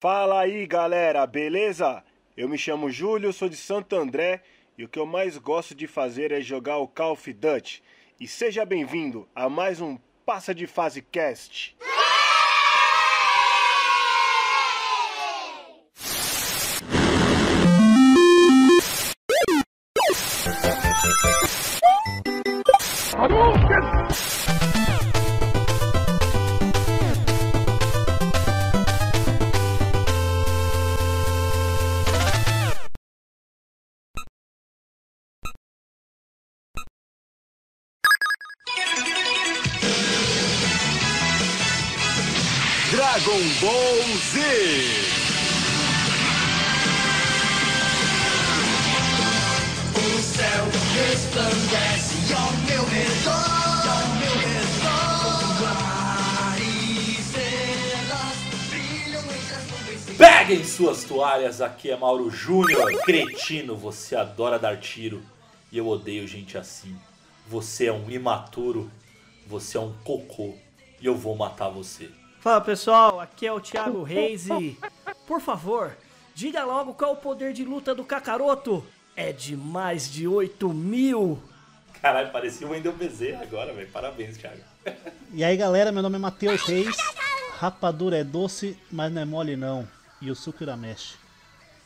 Fala aí galera, beleza? Eu me chamo Júlio, sou de Santo André e o que eu mais gosto de fazer é jogar o Call of Duty. E seja bem-vindo a mais um Passa de Fase Cast. Toalhas, aqui é Mauro Júnior. Cretino, você adora dar tiro e eu odeio gente assim. Você é um imaturo, você é um cocô e eu vou matar você. Fala pessoal, aqui é o Thiago Reis e, por favor, diga logo qual é o poder de luta do Kakaroto. É de mais de 8 mil. Caralho, parecia o Wendel Bezerra agora, velho. Parabéns, Thiago. E aí galera, meu nome é Matheus Reis. Rapadura é doce, mas não é mole não. E o suco mexe.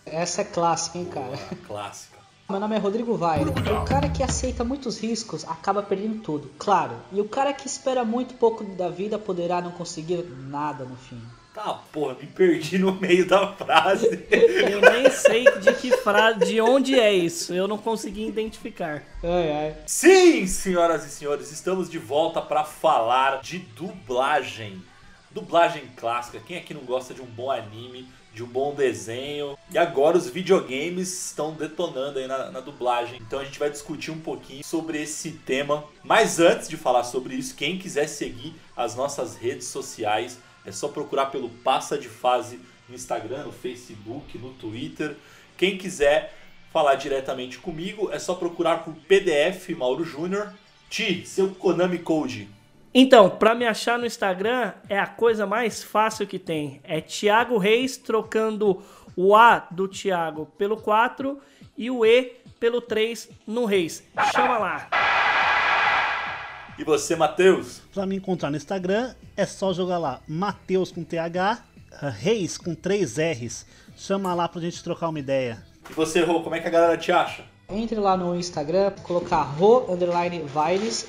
Essa é clássica, hein, cara? Boa, clássica. Meu nome é Rodrigo Vaira. O cara que aceita muitos riscos acaba perdendo tudo, claro. E o cara que espera muito pouco da vida poderá não conseguir nada no fim. Tá, porra, me perdi no meio da frase. Eu nem sei de que frase, de onde é isso. Eu não consegui identificar. Ai, ai. Sim, senhoras e senhores, estamos de volta para falar de dublagem. Dublagem clássica. Quem aqui não gosta de um bom anime, de um bom desenho? E agora os videogames estão detonando aí na, na dublagem. Então a gente vai discutir um pouquinho sobre esse tema. Mas antes de falar sobre isso, quem quiser seguir as nossas redes sociais, é só procurar pelo Passa de Fase no Instagram, no Facebook, no Twitter. Quem quiser falar diretamente comigo, é só procurar por PDF Mauro Júnior. Ti, seu Konami Code. Então, pra me achar no Instagram é a coisa mais fácil que tem. É Thiago Reis trocando o A do Thiago pelo 4 e o E pelo 3 no Reis. Chama lá. E você, Matheus? Pra me encontrar no Instagram, é só jogar lá Mateus com TH, Reis com 3 R's. Chama lá pra gente trocar uma ideia. E você, Rô, como é que a galera te acha? Entre lá no Instagram, colocar ro underline Vires,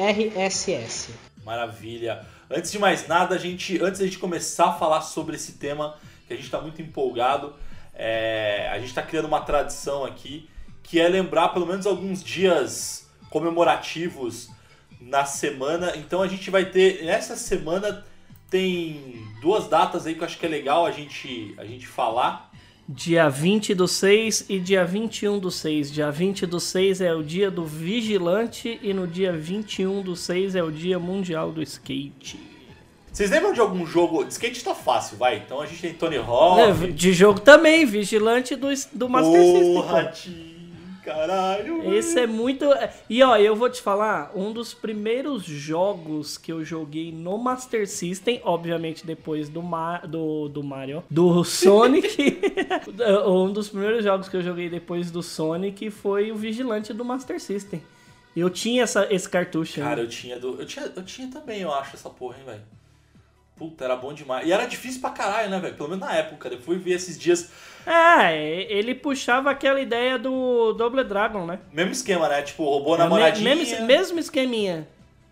V-A-I-R-S-S. Maravilha. Antes de mais nada, a gente, antes da gente começar a falar sobre esse tema, que a gente está muito empolgado, é, a gente está criando uma tradição aqui, que é lembrar pelo menos alguns dias comemorativos na semana. Então a gente vai ter, nessa semana tem duas datas aí que eu acho que é legal a gente, a gente falar. Dia 20 do 6 e dia 21 do 6. Dia 20 do 6 é o dia do vigilante e no dia 21 do 6 é o dia mundial do skate. Vocês lembram de algum jogo? De skate tá fácil, vai. Então a gente tem Tony Hawk. É, De jogo também, vigilante do, do Master System. Caralho. Esse é muito. E ó, eu vou te falar, um dos primeiros jogos que eu joguei no Master System, obviamente depois do, Ma... do, do Mario, do Sonic. um dos primeiros jogos que eu joguei depois do Sonic foi o Vigilante do Master System. Eu tinha essa, esse cartucho. Cara, ainda. eu tinha, do, eu tinha. Eu tinha também, eu acho, essa porra, hein, velho. Puta, era bom demais. E era difícil pra caralho, né, velho? Pelo menos na época. Eu fui ver esses dias. É, ele puxava aquela ideia do Double Dragon, né? Mesmo esquema, né? Tipo, roubou a É namoradinha. Mesmo, mesmo esqueminha.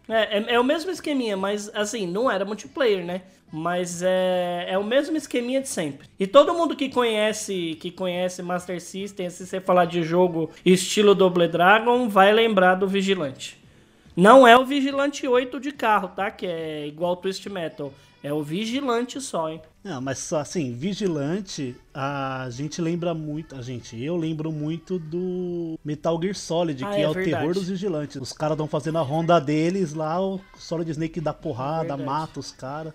É, é, é o mesmo esqueminha, mas assim, não era multiplayer, né? Mas é, é o mesmo esqueminha de sempre. E todo mundo que conhece que conhece Master System, se você falar de jogo estilo Double Dragon, vai lembrar do Vigilante. Não é o Vigilante 8 de carro, tá? Que é igual ao Twist Metal. É o Vigilante só, hein? Não, mas assim, Vigilante, a gente lembra muito, a gente, eu lembro muito do Metal Gear Solid, Ah, que é é, o verdade. terror dos vigilantes. Os caras estão fazendo a ronda deles lá, o Solid Snake dá porrada, Verdade. mata os caras.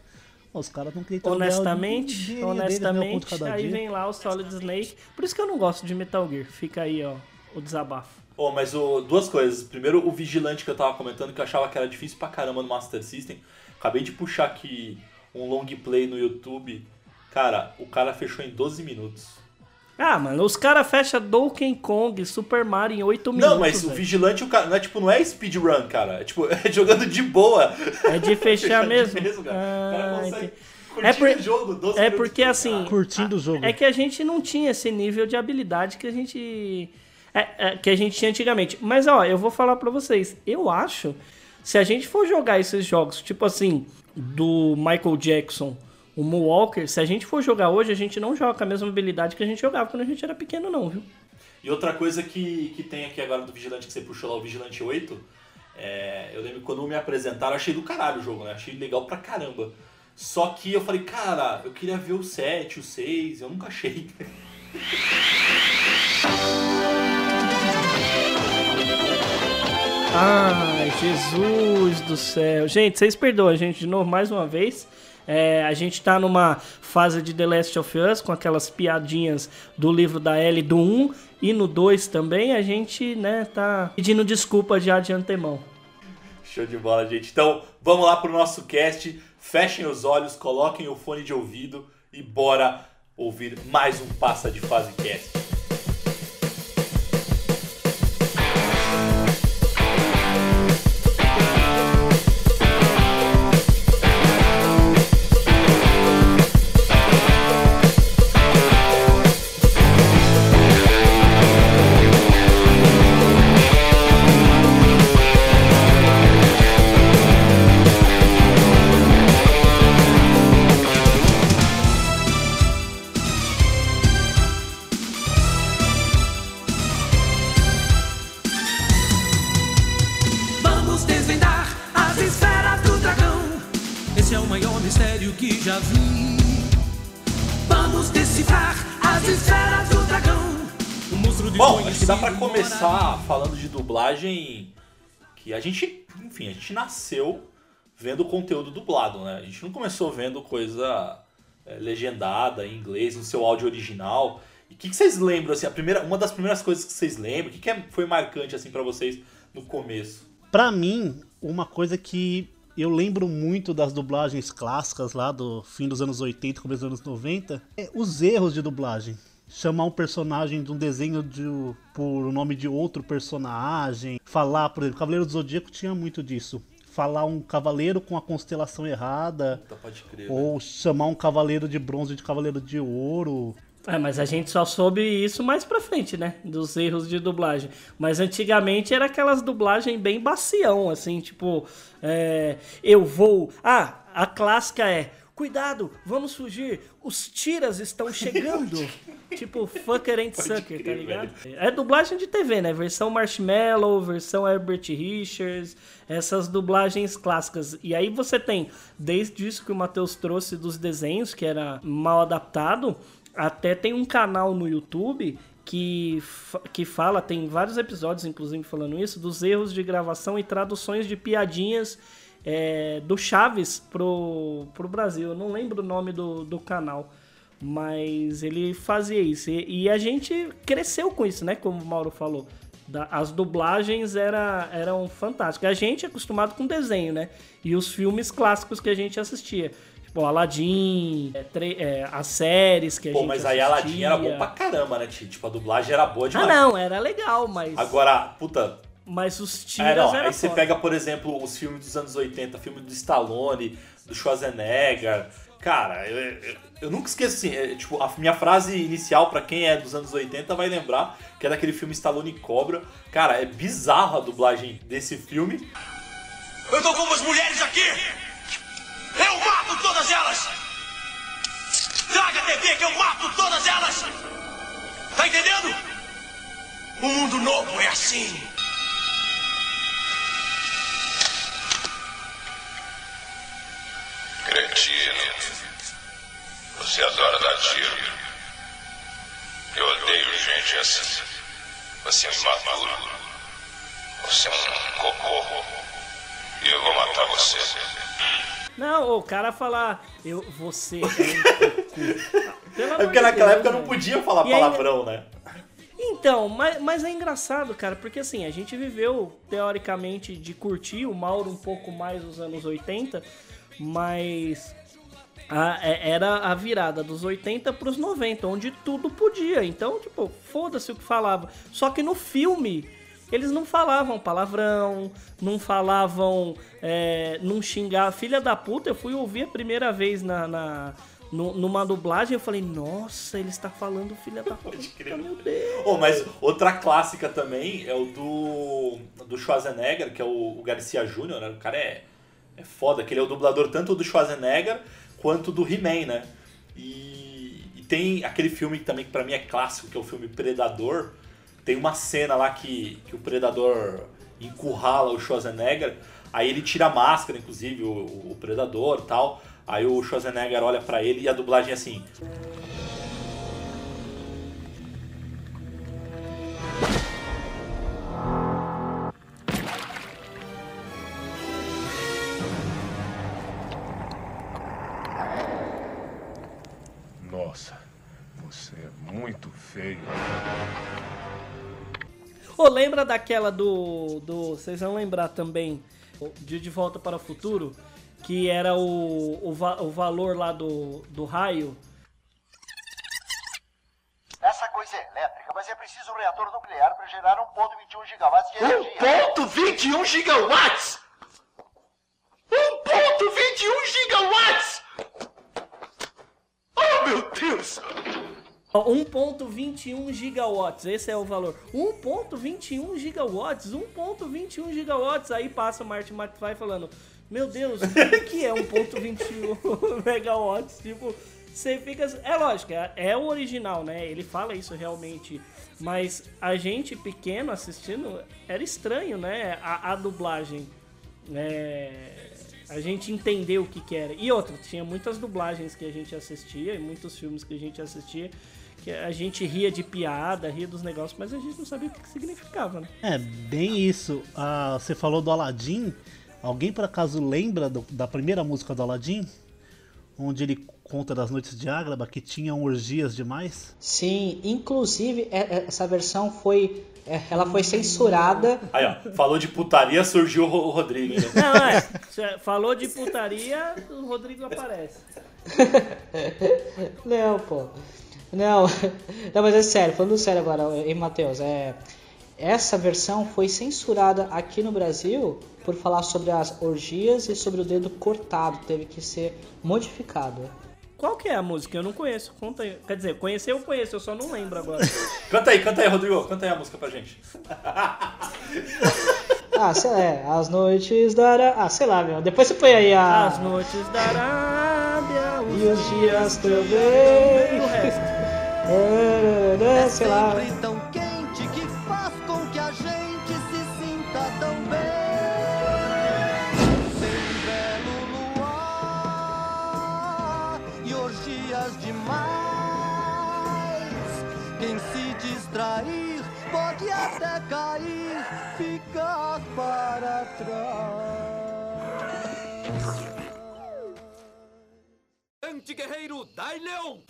Os caras não o Honestamente, deles, né, ponto honestamente, cada aí dia. vem lá o Solid Snake. Por isso que eu não gosto de Metal Gear. Fica aí, ó, o desabafo. Ô, mas o, duas coisas. Primeiro, o Vigilante que eu tava comentando, que eu achava que era difícil pra caramba no Master System. Acabei de puxar aqui um long play no YouTube. Cara, o cara fechou em 12 minutos. Ah, mano, os caras fecham Donkey Kong, Super Mario em 8 minutos. Não, mas o velho. vigilante, o cara, não é tipo, não é speedrun, cara. É tipo, é jogando de boa. É de fechar Fechar de mesmo? cara. o cara Ah, consegue É por- o jogo, 12 É minutos porque por assim. Curtindo o jogo. É que a gente não tinha esse nível de habilidade que a gente. é, é, que a gente tinha antigamente. Mas ó, eu vou falar pra vocês. Eu acho. Se a gente for jogar esses jogos, tipo assim, do Michael Jackson, o Moonwalker, se a gente for jogar hoje, a gente não joga a mesma habilidade que a gente jogava quando a gente era pequeno, não, viu? E outra coisa que, que tem aqui agora do Vigilante, que você puxou lá, o Vigilante 8, é, eu lembro quando me apresentaram, eu achei do caralho o jogo, né? Achei legal pra caramba. Só que eu falei, cara, eu queria ver o 7, o 6, eu nunca achei. Ai, Jesus do céu. Gente, vocês perdoam a gente de novo mais uma vez. É, a gente tá numa fase de The Last of Us com aquelas piadinhas do livro da Ellie do 1 e no 2 também. A gente, né, tá pedindo desculpa já de antemão. Show de bola, gente. Então, vamos lá pro nosso cast. Fechem os olhos, coloquem o fone de ouvido e bora ouvir mais um Passa de Fase Cast. Maior mistério que já vi. Vamos decifrar as esferas do dragão. O monstro Bom, acho que dá pra desconhecido começar falando de dublagem que a gente, enfim, a gente nasceu vendo conteúdo dublado, né? A gente não começou vendo coisa é, legendada em inglês no seu áudio original. E o que, que vocês lembram, assim, a primeira, uma das primeiras coisas que vocês lembram, o que, que é- foi marcante, assim, pra vocês no começo? Pra mim, uma coisa que eu lembro muito das dublagens clássicas lá do fim dos anos 80, começo dos anos 90, é os erros de dublagem. Chamar um personagem de um desenho de, por o nome de outro personagem. Falar, por exemplo, Cavaleiro do Zodíaco tinha muito disso. Falar um cavaleiro com a constelação errada. Puta, pode crer. né? Ou chamar um cavaleiro de bronze de cavaleiro de ouro. É, mas a gente só soube isso mais pra frente, né? Dos erros de dublagem. Mas antigamente era aquelas dublagens bem bacião, assim, tipo, é, eu vou. Ah, a clássica é. Cuidado, vamos fugir. Os tiras estão chegando. tipo, fucker and sucker, tá crer, ligado? É dublagem de TV, né? Versão Marshmallow, versão Herbert Richards, essas dublagens clássicas. E aí você tem, desde isso que o Matheus trouxe dos desenhos, que era mal adaptado, até tem um canal no YouTube que, que fala, tem vários episódios, inclusive, falando isso, dos erros de gravação e traduções de piadinhas é, do Chaves pro, pro Brasil. Eu não lembro o nome do, do canal. Mas ele fazia isso. E, e a gente cresceu com isso, né? Como o Mauro falou. Da- as dublagens era, eram fantásticas. A gente é acostumado com desenho, né? E os filmes clássicos que a gente assistia. Tipo, Aladdin, é, tre- é, as séries que a Pô, gente mas assistia. aí Aladdin era bom pra caramba, né, Tio? Tipo, a dublagem era boa Ah, demais. não, era legal, mas, Agora, puta, mas os É, tiras não, era aí você foda. pega, por exemplo, os filmes dos anos 80, filme do Stallone, do Schwarzenegger. Cara, eu, eu- eu nunca esqueço assim, é, tipo, a minha frase inicial pra quem é dos anos 80 vai lembrar que é daquele filme Stallone Cobra. Cara, é bizarro a dublagem desse filme. Eu tô com umas mulheres aqui! Eu mato todas elas! Traga a TV que eu mato todas elas! Tá entendendo? O mundo novo é assim! Cretino. Você adora dar tiro. Eu odeio gente assim. Você é um imaturo. Você é um cocô. E eu vou matar você. Não, o cara falar, eu, você é um É porque naquela época não velho. podia falar palavrão, né? Então, mas, mas é engraçado, cara, porque assim, a gente viveu, teoricamente, de curtir o Mauro um pouco mais nos anos 80, mas a- é- era a virada dos 80 pros 90, onde tudo podia. Então, tipo, foda-se o que falava. Só que no filme, eles não falavam palavrão, não falavam. É, não xingar. Filha da puta, eu fui ouvir a primeira vez na. na- nu- numa dublagem, eu falei, nossa, ele está falando filha da puta, meu Deus. Oh, mas outra clássica também é o do, do Schwarzenegger, que é o, o Garcia Júnior, né? O cara é, é foda, que ele é o dublador tanto do Schwarzenegger quanto do He-Man, né? E, e tem aquele filme também que pra mim é clássico, que é o filme Predador. Tem uma cena lá que, que o Predador encurrala o Schwarzenegger, aí ele tira a máscara, inclusive, o, o Predador tal. Aí o Schwarzenegger olha pra ele e a dublagem é assim... lembra daquela do. do vocês vão lembrar também, de De Volta para o Futuro, que era o, o, va- o valor lá do, do raio. Essa coisa é elétrica, mas é preciso um reator nuclear para gerar 1.21 gigawatts de energia. 1.21 gigawatts! 1.21 gigawatts! Oh, meu Deus! Ó, 1.21 gigawatts, esse é o valor. 1.21 gigawatts, 1.21 gigawatts. Aí passa o Martin McFly falando: Meu Deus, o que é 1.21 megawatts? Tipo, você fica. É lógico, é, é o original, né? Ele fala isso realmente. Mas a gente pequeno assistindo era estranho, né? A, a dublagem. É, a gente entendeu o que, que era. E outra, tinha muitas dublagens que a gente assistia, e muitos filmes que a gente assistia, que a gente ria de piada, ria dos negócios, mas a gente não sabia o que, que significava, né? É, bem isso. Ah, você falou do Aladdin. Alguém por acaso lembra do- da primeira música do Aladdin? Onde ele conta das noites de Ágraba que tinham orgias demais? Sim, inclusive é- é- essa versão foi. é, Ela foi censurada. Aí, ó, falou de putaria, surgiu o Ro- o Rodrigo. Né? Não, é. Falou de putaria, o Rodrigo aparece. Não, pô. Não, não, mas é sério, falando sério agora, hein, Matheus? É, essa versão foi censurada aqui no Brasil por falar sobre as orgias e sobre o dedo cortado, teve que ser modificado. Qual que é a música? Eu não conheço. Conta aí. Quer dizer, conhecer eu conheço, eu só não lembro agora. Canta aí, canta aí, Rodrigo. Canta aí a música pra gente. Ah, sei lá, é, as noites da Ara- Ah, sei lá, meu. Depois você põe aí a. As noites da Arábia, E os dias também. o resto. É, sei lá. Até cair, ficar para trás. Anti-guerreiro Dai Leão!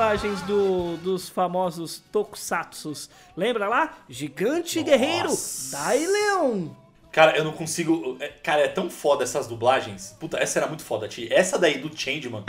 Dublagens do- dos famosos tokusatsus? Lembra lá? Gigante Guerreiro, Dai Leão. Cara, eu não consigo. é, Cara, é tão foda essas dublagens. Puta, essa era muito foda, Ti. Essa daí do Changeman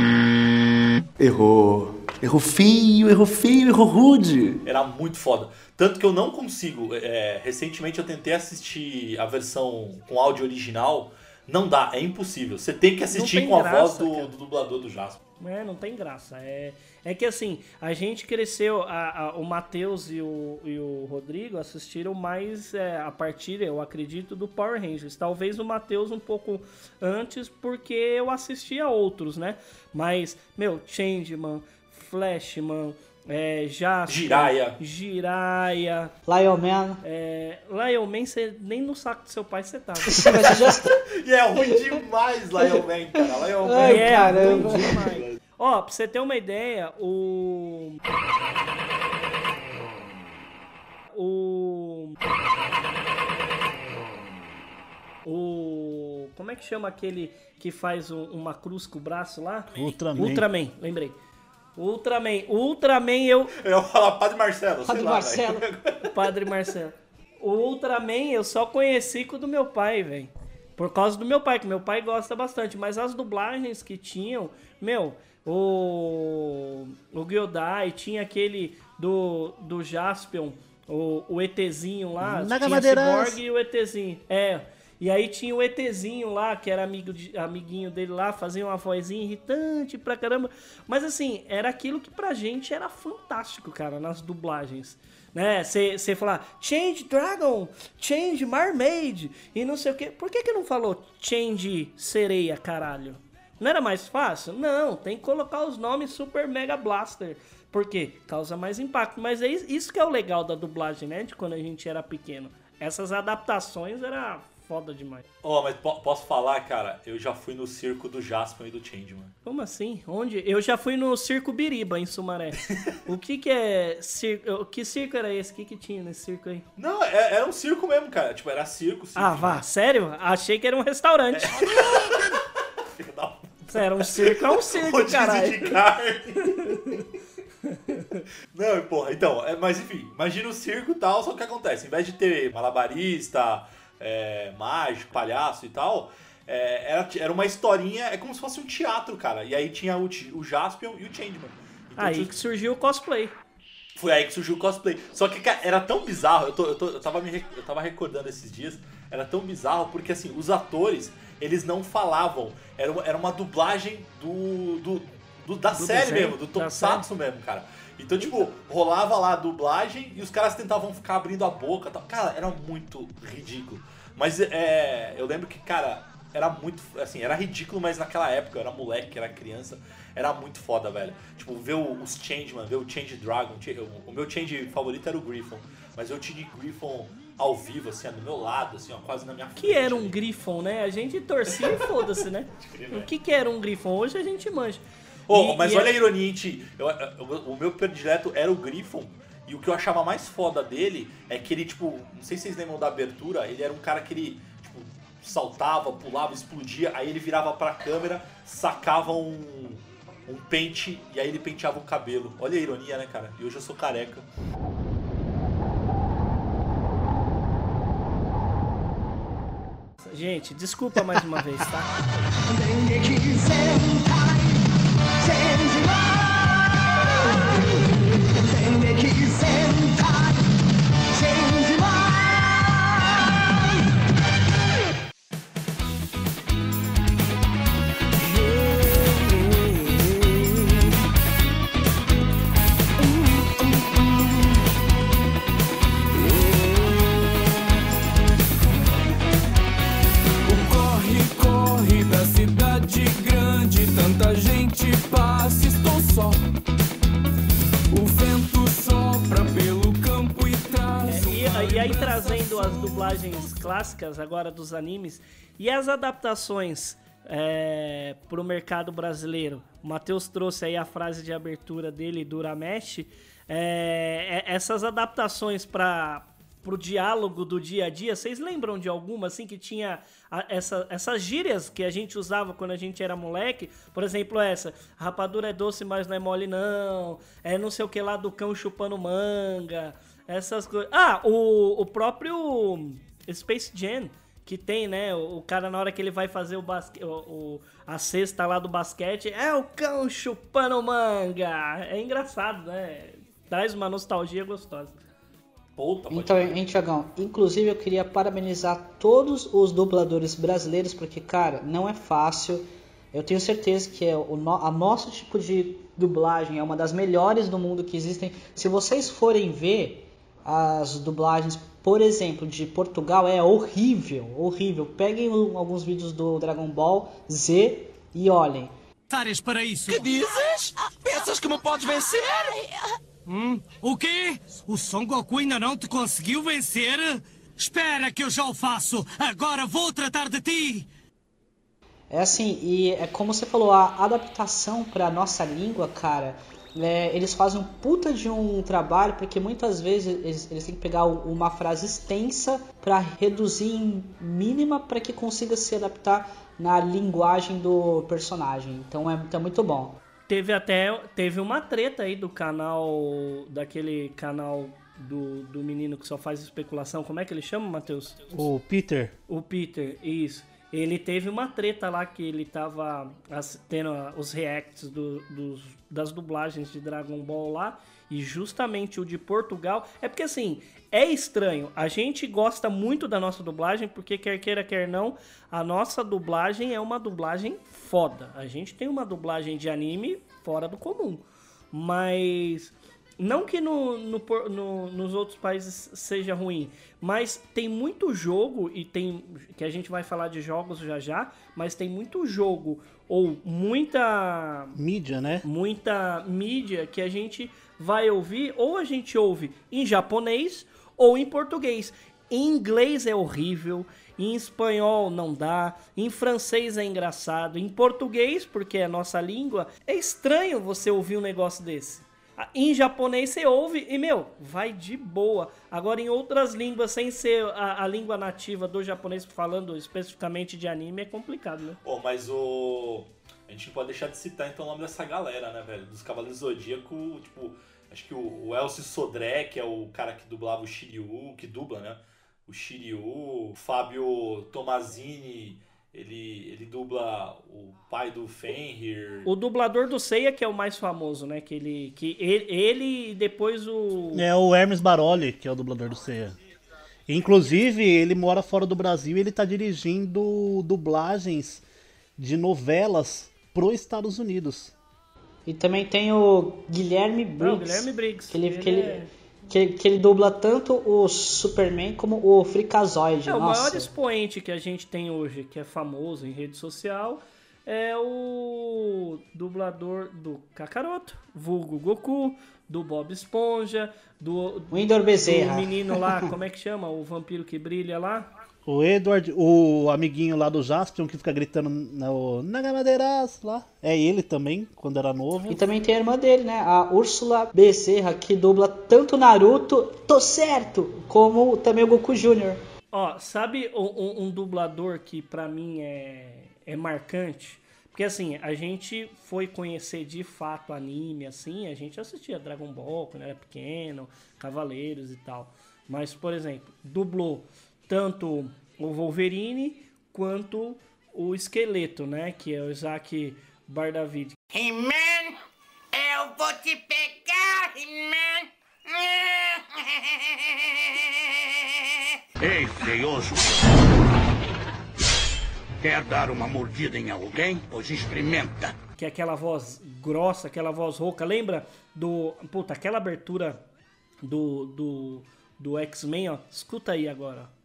Errou. Errou feio, errou feio, errou rude. era muito foda. Tanto que eu não consigo. é, recentemente eu tentei assistir a versão com áudio original. Não dá, é impossível. Você tem que assistir tem com a graça, voz do, do dublador do Jasper. É, não tem graça. É, é que assim, a gente cresceu, a, a- o Matheus e o, e o Rodrigo assistiram mais é, a partir, eu acredito, do Power Rangers. Talvez o Matheus um pouco antes, porque eu assistia outros, né? Mas, meu, Changeman, Flashman, é, Jasper, Jiraiya. Jiraiya, Lion Man. é, Lion Man, você, nem no saco do seu pai você tava. Já- E é ruim demais Lion Man, cara. Lion Man. Ai, É, caramba. ruim demais. Ó, pra você ter uma ideia, o. O. O. Como é que chama aquele que faz um- uma cruz com o braço lá? Ultraman. Ultraman, lembrei. Ultraman. Ultraman eu. Eu ia falar Padre Marcelo. sei Padre lá, Marcelo. velho. Padre Marcelo. O Ultraman eu só conheci com o do meu pai, velho. Por causa do meu pai, que meu pai gosta bastante. Mas as dublagens que tinham, meu, o. O Gyodai, tinha aquele do, do Jaspion, o, o ETzinho lá. Madeiras. Cyborg e o ETzinho. É. E aí tinha o ETzinho lá, que era amigo de- amiguinho dele lá, fazia uma vozinha irritante pra caramba. Mas assim, era aquilo que pra gente era fantástico, cara, nas dublagens. Né? Você falar Change Dragon, Change Mermaid e não sei o que. Por que que não falou Change Sereia, caralho? Não era mais fácil? Não, tem que colocar os nomes Super Mega Blaster. Por quê? Causa mais impacto. Mas é isso que é o legal da dublagem, né? De quando a gente era pequeno. Essas adaptações era foda demais. Ó, mas po- posso falar, cara? Eu já fui no circo do Jasper e do Changeman. Como assim? Onde? Eu já fui no Circo Biriba, em Sumaré. o que que é circo? Que circo era esse? O que que tinha nesse circo aí? Não, é- era um circo mesmo, cara. Tipo, era circo, circo. Ah, vá, sério? Achei que era um restaurante. Se era um circo, é um circo, caralho. de carne. Não, porra, então, é, mas enfim, imagina o circo e tal, só que acontece? Em vez de ter malabarista, é, mágico, palhaço e tal, é, era, era uma historinha, é como se fosse um teatro, cara. E aí tinha o, o Jaspion e o Changeman. Então, Aí tinha- que surgiu o cosplay. foi aí que surgiu o cosplay. Só que, cara, era tão bizarro, eu, tô, eu, tô- eu, tava me, eu tava recordando esses dias, era tão bizarro porque, assim, os atores, eles não falavam. Era uma, era uma dublagem do, do, do- da Do série desenho, mesmo, do da Tokusatsu mesmo, cara. Então, tipo, rolava lá a dublagem e os caras tentavam ficar abrindo a boca e tal. Cara, era muito ridículo. Mas é, eu lembro que, cara, era muito. Assim, era ridículo, mas naquela época eu era moleque, era criança, era muito foda, velho. Tipo, ver o- os Changeman, ver o Change Dragon. O meu Change favorito era o Griffon. Mas eu tinha Griffon ao vivo, assim, do meu lado, assim, ó, quase na minha frente. Que era um. Griffon, né? A gente torcia e foda-se, né? O que que era um Griffon? Hoje a gente manja. Ô, E- mas e olha é- a ironia, Ti. Eu- eu- o meu predileto era o Griffon. E o que eu achava mais foda dele é que ele, tipo, não sei se vocês lembram da abertura, ele era um cara que ele, tipo, saltava, pulava, explodia, aí ele virava pra câmera, sacava um, um pente e aí ele penteava o cabelo. Olha a ironia, né, cara? E hoje eu sou careca. Gente, desculpa mais uma vez, tá? Tanta gente passa, estou só. O vento sopra pelo campo e traz. É, E, e aí trazendo as dublagens clássicas agora dos animes e as adaptações é, pro mercado brasileiro. O Matheus trouxe aí a frase de abertura dele do Uramesh. É, é, essas adaptações para pro diálogo do dia a dia, vocês lembram de alguma assim que tinha a- essa, essas gírias que a gente usava quando a gente era moleque? Por exemplo, essa, rapadura é doce, mas não é mole não. É não sei o que lá do cão chupando manga. Essas coisas. Ah, o, o próprio Space Jam, que tem, né? O, cara, na hora que ele vai fazer o basque, o, o- a cesta lá do basquete, é o cão chupando manga. É engraçado, né? Traz uma nostalgia gostosa. Puta, Então, hein, Tiagão, inclusive eu queria parabenizar todos os dubladores brasileiros, porque, cara, não é fácil. Eu tenho certeza que é o no, a nosso tipo de dublagem é uma das melhores do mundo que existem. Se vocês forem ver as dublagens, por exemplo, de Portugal, é horrível, horrível. Peguem um- alguns vídeos do Dragon Ball Z e olhem. Tares para isso. Que dizes? Pensas que me podes vencer? Hum? O quê? O Son Goku ainda não te conseguiu vencer? Espera que eu já o faço. Agora vou tratar de ti. É assim, e é como você falou, a adaptação para nossa língua, cara, é, eles fazem um puta de um trabalho, porque muitas vezes eles, eles têm que pegar uma frase extensa para reduzir em mínima para que consiga se adaptar na linguagem do personagem. Então é, então é muito bom. Teve até teve uma treta aí do canal daquele canal do, do menino que só faz especulação. Como é que ele chama, Matheus? O Peter, O Peter, isso. Ele teve uma treta lá que ele tava tendo ah, os reacts do- dos, das dublagens de Dragon Ball lá. E justamente o de Portugal. É porque assim, é estranho. A gente gosta muito da nossa dublagem, porque quer queira, quer não, a nossa dublagem é uma dublagem foda. A gente tem uma dublagem de anime fora do comum. Mas. Não que no, no no- nos outros países seja ruim, mas tem muito jogo, e tem. que a gente vai falar de jogos já já, mas tem muito jogo ou muita mídia, né? muita mídia que a gente vai ouvir, ou a gente ouve em japonês ou em português. Em inglês é horrível, em espanhol não dá, em francês é engraçado, em português, porque é a nossa língua, é estranho você ouvir um negócio desse. Ah, Em japonês você ouve e, meu, vai de boa. Agora, em outras línguas, sem ser a, a língua nativa do japonês, falando especificamente de anime, é complicado, né? Pô, mas o. A gente não pode deixar de citar então o nome dessa galera, né, velho? Dos Cavaleiros Zodíaco, tipo, acho que o, o Elcio Sodré, que é o cara que dublava o Shiryu, que dubla, né? O Shiryu, o Fábio Tomazini, ele, ele dubla o pai do Fenrir. O dublador do Seiya, que é o mais famoso, né? Que ele, que ele, ele e depois o. É o Hermes Baroli, que é o dublador do Seiya. Inclusive, ele mora fora do Brasil e ele tá dirigindo dublagens de novelas pro Estados Unidos. E também tem o Guilherme Briggs. Não, Guilherme Briggs. Que ele, Ele que, ele, é- que, que ele dubla tanto o Superman como o Freakazoid. É, o Nossa. maior expoente que a gente tem hoje, que é famoso em rede social, é o dublador do Kakaroto, vulgo Goku, do Bob Esponja, do, Wendel Bezerra. do menino lá, como é que chama? O vampiro que brilha lá. O Edward, o amiguinho lá do Jaspion que fica gritando no Nagamadeiras lá. É ele também, quando era novo. E também tem a irmã dele, né? A Úrsula Bezerra, que dubla tanto Naruto, tô certo, como também o Goku Jr. Ó, sabe um, um- um dublador que pra mim é, é marcante? Porque assim, a gente foi conhecer de fato anime, assim, a gente assistia Dragon Ball quando era pequeno, Cavaleiros e tal. Mas, por exemplo, dublou tanto o Wolverine quanto o Esqueleto, né? Que é o Isaac Bardavid. He-Man, eu vou te pegar, He-Man. Ei, feioso! Quer dar uma mordida em alguém? Pois experimenta. que é aquela voz grossa, aquela voz rouca. Lembra do. Puta, aquela abertura do, do, do X-Men, ó. Escuta aí agora.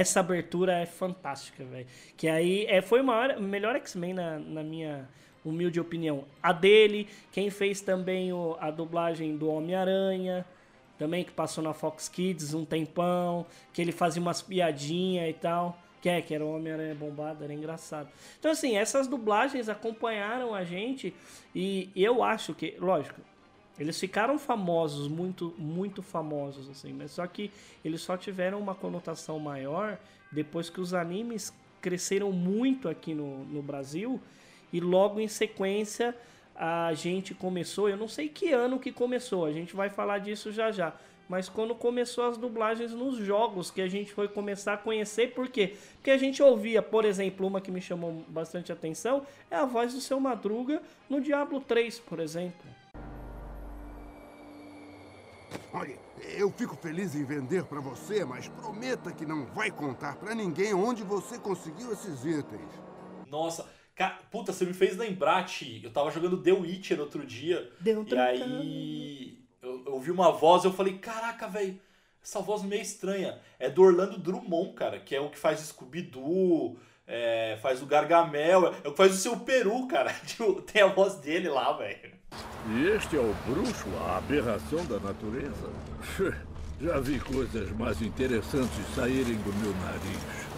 Essa abertura é fantástica, velho. Que aí é, foi o melhor X-Men na, na minha humilde opinião. A dele, quem fez também o, a dublagem do Homem-Aranha, também que passou na Fox Kids um tempão, que ele fazia umas piadinhas e tal. Que é, que era o Homem-Aranha bombado, era engraçado. Então, assim, essas dublagens acompanharam a gente e eu acho que, lógico, eles ficaram famosos, muito, muito famosos, assim, mas só que eles só tiveram uma conotação maior depois que os animes cresceram muito aqui no, no Brasil e logo em sequência a gente começou, eu não sei que ano que começou, a gente vai falar disso já já, mas quando começou as dublagens nos jogos que a gente foi começar a conhecer, por quê? Porque a gente ouvia, por exemplo, uma que me chamou bastante atenção é a voz do seu Madruga no Diablo 3, por exemplo. Olha, eu fico feliz em vender para você, mas prometa que não vai contar para ninguém onde você conseguiu esses itens. Nossa, cara, puta, você me fez lembrar, Ti. Eu tava jogando The Witcher outro dia. Deu um e aí eu, eu ouvi uma voz e eu falei, caraca, velho, essa voz meio estranha. É do Orlando Drummond, cara, que é o que faz Scooby-Doo, é, faz o Gargamel, é o que faz o seu Peru, cara. Tem a voz dele lá, velho. E este é o bruxo, a aberração da natureza. Já vi coisas mais interessantes saírem do meu nariz.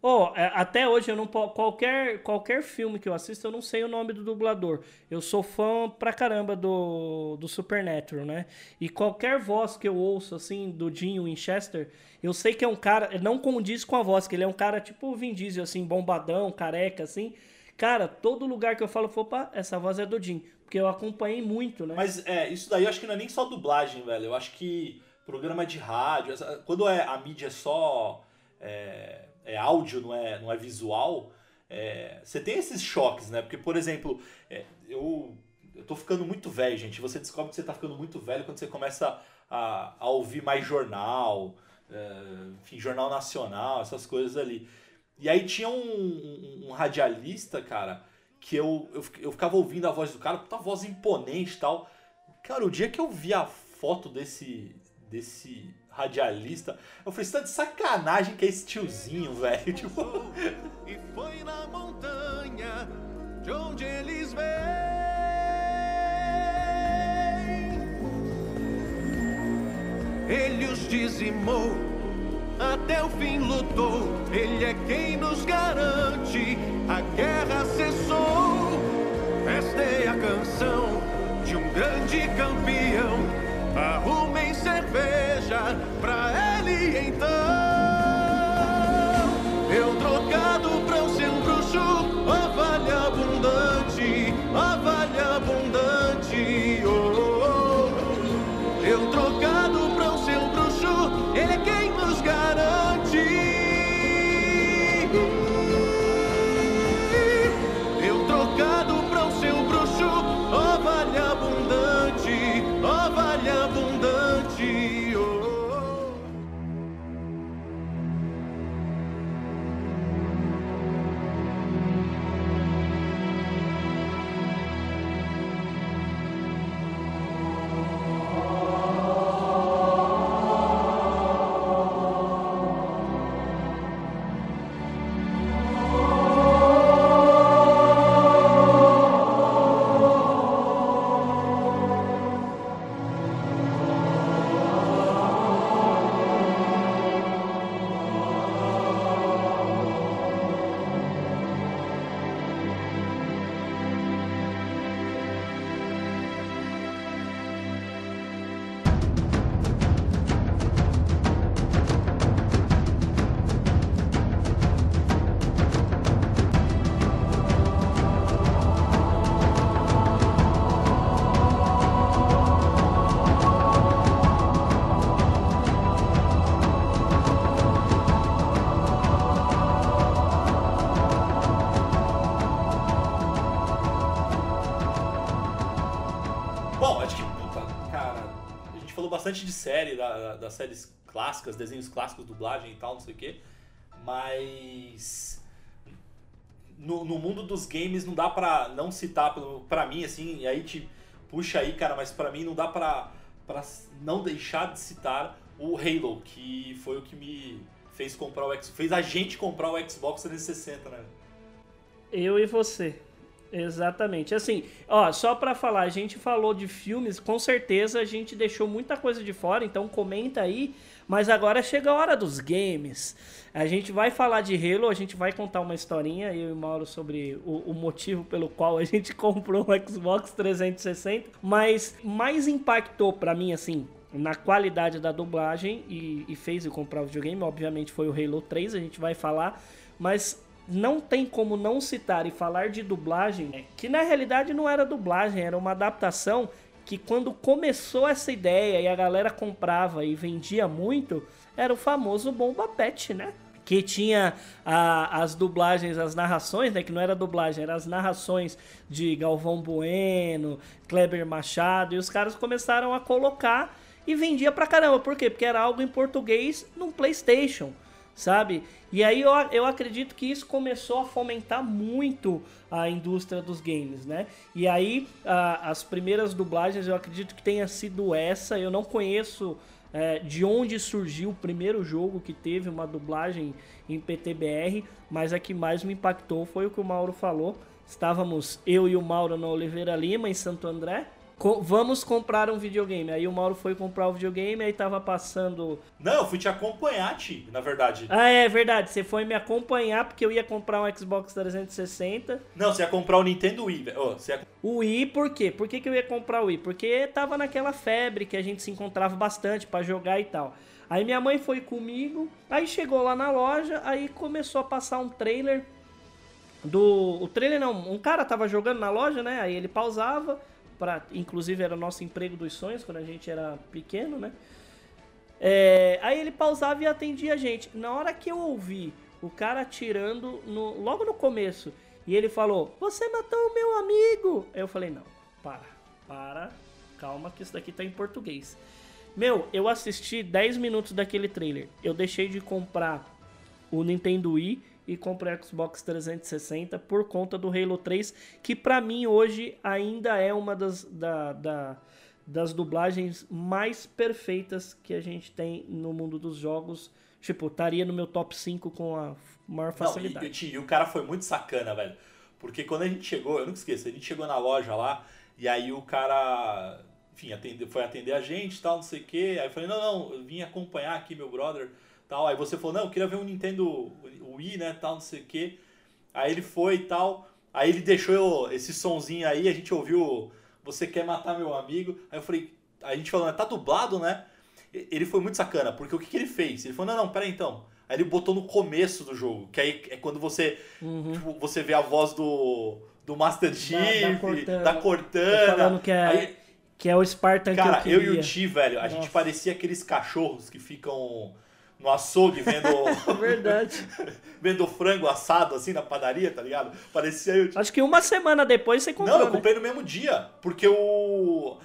Oh, até hoje eu não qualquer qualquer filme que eu assisto eu não sei o nome do dublador. Eu sou fã pra caramba do, do Supernatural, né? E qualquer voz que eu ouço assim do Jim Winchester, eu sei que é um cara, não condiz com a voz, que ele é um cara tipo Vin Diesel assim, bombadão, careca assim. Cara, todo lugar que eu falo, opa, essa voz é do Jim, porque eu acompanhei muito, né? Mas é, isso daí eu acho que não é nem só dublagem, velho. Eu acho que programa de rádio, quando é, a mídia é só é, é áudio, não é, não é visual, é, você tem esses choques, né? Porque, por exemplo, é, eu, eu tô ficando muito velho, gente. Você descobre que você tá ficando muito velho quando você começa a, a ouvir mais jornal, é, enfim, jornal nacional, essas coisas ali. E aí tinha um, um- um radialista, cara, que eu, eu, eu ficava ouvindo a voz do cara, puta voz imponente e tal. Cara, o dia que eu vi a foto desse, desse radialista, eu falei, você tá de sacanagem que é esse tiozinho, velho. Tipo, E foi na montanha de onde eles vêm. Ele os dizimou, até o fim lutou. Ele é quem nos garante, a guerra cessou. Esta é a canção de um grande campeão. Arrumem cerveja pra ele então. Bastante de série, da- da- das séries clássicas, desenhos clássicos, dublagem e tal, não sei o quê. Mas. No, no mundo dos games não dá pra não citar, pra mim, assim, e aí te puxa aí, cara, mas pra mim não dá pra, pra não deixar de citar o Halo, que foi o que me fez comprar o X, fez a gente comprar o Xbox 360, né? Eu e você. Exatamente. Assim, ó, só pra falar, a gente falou de filmes, com certeza a gente deixou muita coisa de fora, então comenta aí. Mas agora chega a hora dos games. A gente vai falar de Halo, a gente vai contar uma historinha, eu e o Mauro, sobre o, o motivo pelo qual a gente comprou um Xbox 360. Mas mais impactou pra mim, assim, na qualidade da dublagem e, e fez eu comprar o videogame, obviamente foi o Halo 3, a gente vai falar. Mas não tem como não citar e falar de dublagem, que na realidade não era dublagem, era uma adaptação que quando começou essa ideia e a galera comprava e vendia muito, era o famoso Bomba Pet, né? Que tinha a, as dublagens, as narrações, né? Que não era dublagem, eram as narrações de Galvão Bueno, Kleber Machado, e os caras começaram a colocar e vendia pra caramba. Por quê? Porque era algo em português num PlayStation sabe? E aí eu, eu acredito que isso começou a fomentar muito a indústria dos games, né? E aí a, as primeiras dublagens eu acredito que tenha sido essa. Eu não conheço é, de onde surgiu o primeiro jogo que teve uma dublagem em PTBR, mas a que mais me impactou foi o que o Mauro falou. Estávamos eu e o Mauro na Oliveira Lima, em Santo André, Co vamos comprar um videogame. Aí o Mauro foi comprar o videogame, aí tava passando. Não, eu fui te acompanhar, Ti, na verdade. Ah, é verdade. Você foi me acompanhar porque eu ia comprar um Xbox 360. Não, você ia comprar o Nintendo Wii, velho. Oh, ia... O Wii, por quê? Por que, que eu ia comprar o Wii? Porque tava naquela febre que a gente se encontrava bastante para jogar e tal. Aí minha mãe foi comigo, aí chegou lá na loja, aí começou a passar um trailer do. O trailer não, um cara tava jogando na loja, né? Aí ele pausava Pra, inclusive era o nosso emprego dos sonhos quando a gente era pequeno, né? É, aí ele pausava e atendia a gente. Na hora que eu ouvi o cara atirando no, logo no começo e ele falou: Você matou o meu amigo! Eu falei: Não, para, para, calma que isso daqui tá em português. Meu, eu assisti 10 minutos daquele trailer. Eu deixei de comprar o Nintendo Wii e comprei o Xbox 360 por conta do Halo 3, que para mim hoje ainda é uma das, da, da, das dublagens mais perfeitas que a gente tem no mundo dos jogos. Tipo, estaria no meu top 5 com a maior facilidade. Não, e, e, e, o cara foi muito sacana, velho. Porque quando a gente chegou, eu nunca esqueço, a gente chegou na loja lá, e aí o cara, enfim, atende, foi atender a gente tal, não sei o quê. Aí eu falei, não, não, eu vim acompanhar aqui meu brother tal. Aí você falou, não, eu queria ver um Nintendo Wii, né, tal, não sei o quê. Aí ele foi e tal. Aí ele deixou esse sonzinho aí, a gente ouviu Você Quer Matar Meu Amigo. Aí eu falei, a gente falou, tá dublado, né? Ele foi muito sacana, porque o que, que ele fez? Ele falou, não, não, pera aí então. Aí ele botou no começo do jogo, que aí é quando você, uhum. tipo, você vê a voz do, do Master Chief, da, da Cortana. Da Cortana falando que é, aí, que é o Spartan cara, que eu, eu e o Ti, velho, a Nossa. gente parecia aqueles cachorros que ficam no açougue vendo. Verdade. vendo frango assado assim na padaria, tá ligado? Parecia eu. Acho que uma semana depois você comprou. Não, eu né? comprei no mesmo dia. Porque o.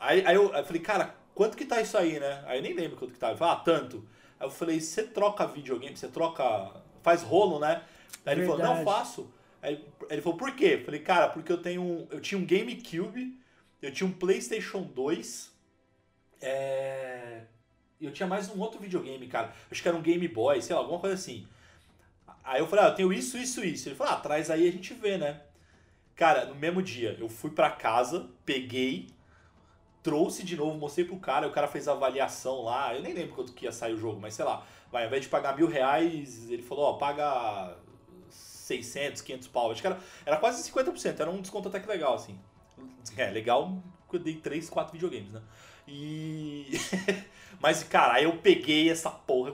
Aí, aí, eu, aí eu falei, cara, quanto que tá isso aí, né? Aí eu nem lembro quanto que tá. Ele falou, ah, tanto. Aí eu falei, você troca videogame, você troca. faz rolo, né? Aí ele Verdade. falou, não faço. Aí ele falou, por quê? Eu falei, cara, porque eu tenho um, eu tinha um GameCube, eu tinha um PlayStation 2, é, eu tinha mais um outro videogame, cara. Acho que era um Game Boy, sei lá, alguma coisa assim. Aí eu falei, ah, eu tenho isso, isso, isso. Ele falou, ah, traz aí a gente vê, né? Cara, no mesmo dia, eu fui pra casa, peguei, trouxe de novo, mostrei pro cara, o cara fez a avaliação lá. Eu nem lembro quanto que ia sair o jogo, mas sei lá. Vai, ao invés de pagar mil reais, ele falou, ó, paga 600, 500 pau. Acho que era, era quase 50%, era um desconto até que legal, assim. É, legal, eu dei 3, 4 videogames, né? E. Mas, cara, aí eu peguei essa porra.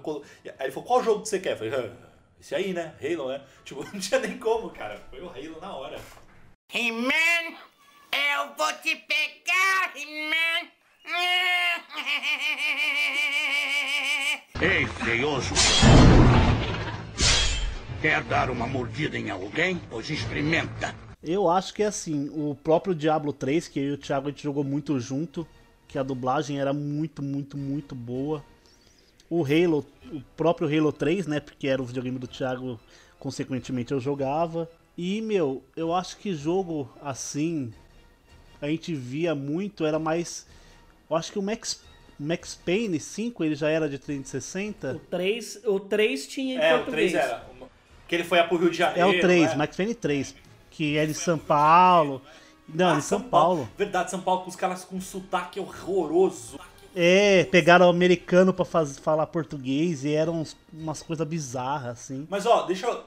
Aí ele falou: qual jogo que você quer? Eu falei: ah, esse aí, né? Halo, né? Tipo, não tinha nem como, cara. Foi o Halo na hora. He-Man, eu vou te pegar, He-Man. Ei, feioso. Quer dar uma mordida em alguém? Pois experimenta. Eu acho que é assim, o próprio Diablo 3, que eu e o Thiago a gente jogou muito junto, que a dublagem era muito, muito, muito boa. O Halo, o próprio Halo 3, né, porque era o videogame do Thiago, consequentemente eu jogava. E, meu, eu acho que jogo assim, a gente via muito, era mais... Eu acho que o Max, Max Payne 5 ele já era de 360? O 3, o 3 tinha em É, o português. 3 era. Que ele foi pro Rio de É Janeiro. o 3, né? Max Payne 3. Que é de São Paulo. Não, Ah, em São Paulo. Verdade, São Paulo com os caras com sotaque horroroso. É, pegaram o americano pra faz- falar português e eram uns- umas coisas bizarras, assim. Mas ó, deixa eu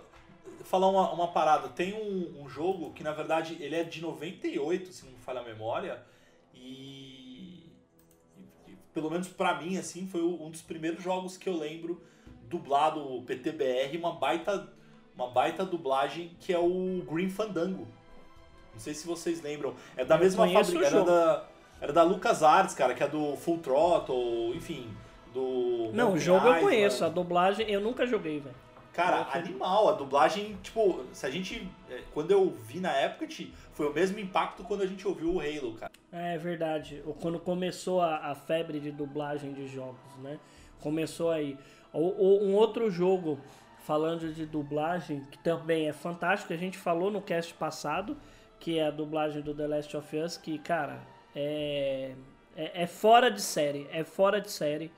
falar uma, uma parada. Tem um, um jogo que na verdade ele é de 98, se não me falha a memória, e, pelo menos pra mim assim foi um dos primeiros jogos que eu lembro dublado PTBR, uma baita uma baita dublagem que é o Green Fandango. Não sei se vocês lembram. É da Eu mesma fábrica, o era da era da LucasArts, cara, que é do Full Throttle, enfim, do Não, o Monkey jogo eu Island. conheço, a dublagem eu nunca joguei, velho. Cara, animal, a dublagem, tipo, se a gente. é, Quando eu vi na época, foi o mesmo impacto quando a gente ouviu o Halo, cara. É verdade. O- Quando começou a, a febre de dublagem de jogos, né? Começou aí. O, o- um outro jogo, falando de dublagem, que também é fantástico, a gente falou no cast passado, que é a dublagem do The Last of Us, que, cara, é, é, é fora de série. É fora de série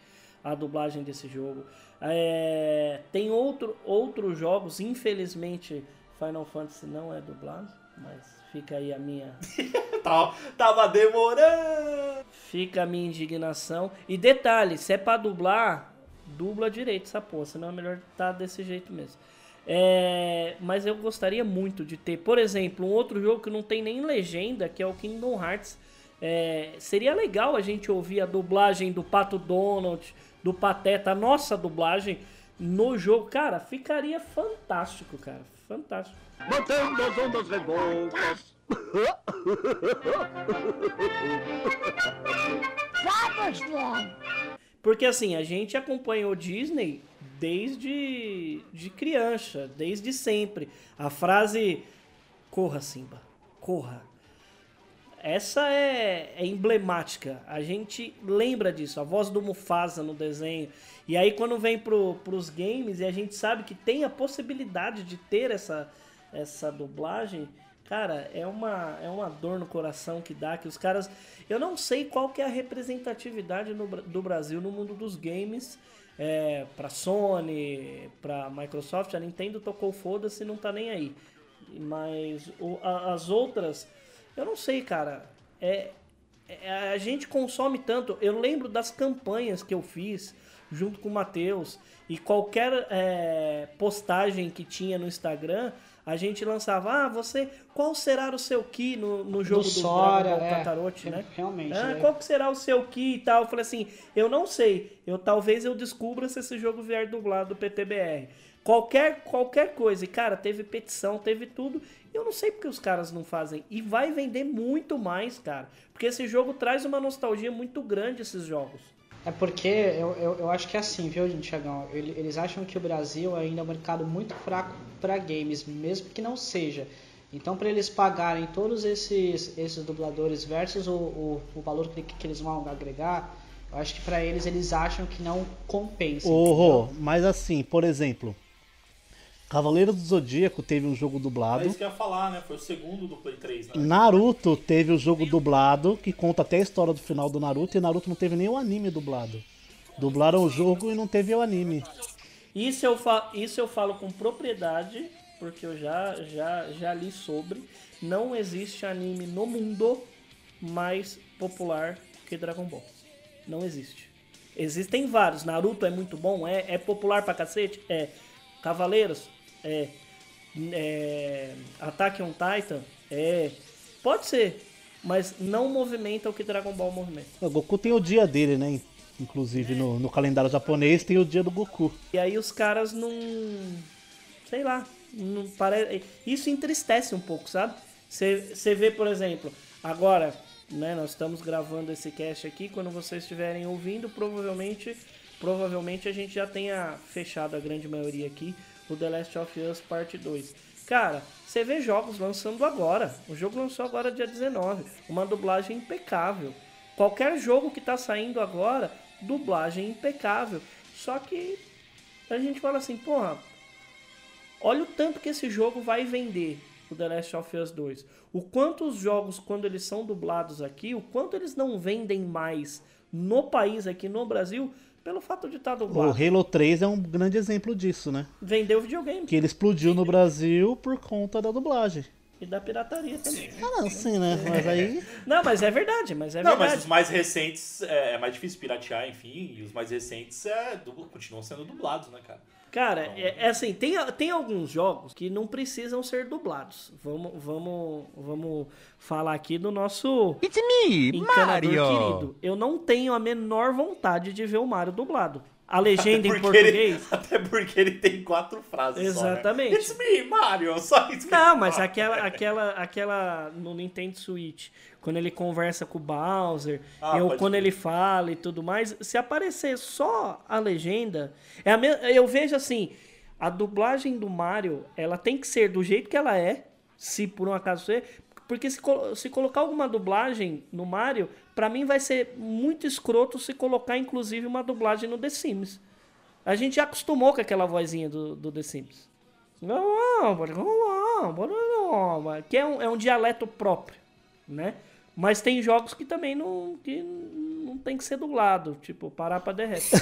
a dublagem desse jogo. É, tem outro, outros jogos, infelizmente, Final Fantasy não é dublado, mas fica aí a minha. Tava, tava demorando! Fica a minha indignação. E detalhe, se é pra dublar, dubla direito essa porra, senão é melhor tá desse jeito mesmo. É, mas eu gostaria muito de ter, por exemplo, um outro jogo que não tem nem legenda, que é o Kingdom Hearts. É, seria legal a gente ouvir a dublagem do Pato Donald, do Pateta, a nossa dublagem no jogo. Cara, ficaria fantástico, cara. Fantástico. As ondas revoltas. Porque assim, a gente acompanhou Disney desde de criança, desde sempre. A frase corra Simba, corra. Essa é, é emblemática. A gente lembra disso, a voz do Mufasa no desenho. E aí quando vem pro, pros games e a gente sabe que tem a possibilidade de ter essa, essa dublagem, cara, é uma, é uma dor no coração que dá que os caras. Eu não sei qual que é a representatividade no do Brasil no mundo dos games. É, pra Sony, pra Microsoft, a Nintendo tocou foda-se não tá nem aí. Mas o- a- as outras, eu não sei, cara. É, é- a gente consome tanto. Eu lembro das campanhas que eu fiz junto com o Matheus e qualquer é, postagem que tinha no Instagram, a gente lançava, ah, você, qual será o seu ki no, no jogo do, Sora, Dragon Ball é, né? realmente, Ah, é. qual será o seu ki e tal? Eu falei assim, eu não sei. Eu talvez eu descubra se esse jogo vier dublado do PTBR. Qualquer, qualquer coisa. E, cara, teve petição, teve tudo. Eu não sei porque os caras não fazem. E vai vender muito mais, cara. Porque esse jogo traz uma nostalgia muito grande, esses jogos. É porque eu, eu, eu acho que é assim, viu, gente, Thiagão? Ele- Eles acham que o Brasil ainda é um mercado muito fraco para games, mesmo que não seja. Então, para eles pagarem todos esses, esses dubladores versus o, o, o valor que, que eles vão agregar, eu acho que para eles, eles acham que não compensa. Rô, mas assim, por exemplo, Cavaleiro do Zodíaco teve um jogo É dublado. isso que eu ia falar, né? Foi o segundo do Play 3, né? Naruto teve o jogo dublado, que conta até a história do final do Naruto, e Naruto não teve nem o anime dublado. Dublaram o jogo e não teve o anime. Isso eu, fa isso eu falo com propriedade, porque eu já, já, já li sobre. Não existe anime no mundo mais popular que Dragon Ball. Não existe. Existem vários. Naruto é muito bom, é, é popular pra cacete, é. Cavaleiros, é. é Attack on Titan, é. Pode ser, mas não movimenta o que Dragon Ball movimenta. O Goku tem o dia dele, né? Inclusive no, no calendário japonês tem o dia do Goku. E aí os caras não. Sei lá. Não pare... Isso entristece um pouco, sabe? Você vê, por exemplo, agora, né, nós estamos gravando esse cast aqui. Quando vocês estiverem ouvindo, provavelmente. Provavelmente a gente já tenha fechado a grande maioria aqui o The Last of Us Parte 2. Cara, você vê jogos lançando agora. O jogo lançou agora dia 19. Uma dublagem impecável. Qualquer jogo que tá saindo agora, dublagem impecável. Só que a gente fala assim, porra, olha o tanto que esse jogo vai vender, o The Last of Us 2. O quanto os jogos, quando eles são dublados aqui, o quanto eles não vendem mais no país, aqui no Brasil, pelo fato de estar O dublado. Halo 3 é um grande exemplo disso, né? Vendeu videogame Que ele explodiu no Brasil por conta da dublagem. e da pirataria também. Ah, não, sim, né? Mas aí. Não, mas é verdade, mas é não, verdade. mas os mais recentes é, é mais difícil piratear, enfim, e os mais recentes é, continuam sendo dublados, né, cara? Cara, é, é assim, tem, tem alguns jogos que não precisam ser dublados. Vamos, vamos, vamos falar aqui do nosso It's me, Mario. querido. Eu não tenho a menor vontade de ver o Mario dublado. A legenda em porque ele- português. até porque ele tem quatro frases Exatamente. só, né? It's me, Mario, só isso Não, mas fala. aquela, aquela, aquela no Nintendo Switch, quando ele conversa com o Bowser, Ah, eu, quando ele fala e tudo mais, se aparecer só a legenda, é a me... eu vejo assim, a dublagem do Mario, ela tem que ser do jeito que ela é, se por um acaso ser, porque se, se colocar alguma dublagem no Mario, pra mim vai ser muito escroto se colocar inclusive uma dublagem no The Sims. A gente já acostumou com aquela vozinha do, do The Sims. Que é um, é um dialeto próprio, né? Mas tem jogos que também não, que não tem que ser dublado, tipo, parar pra derreter.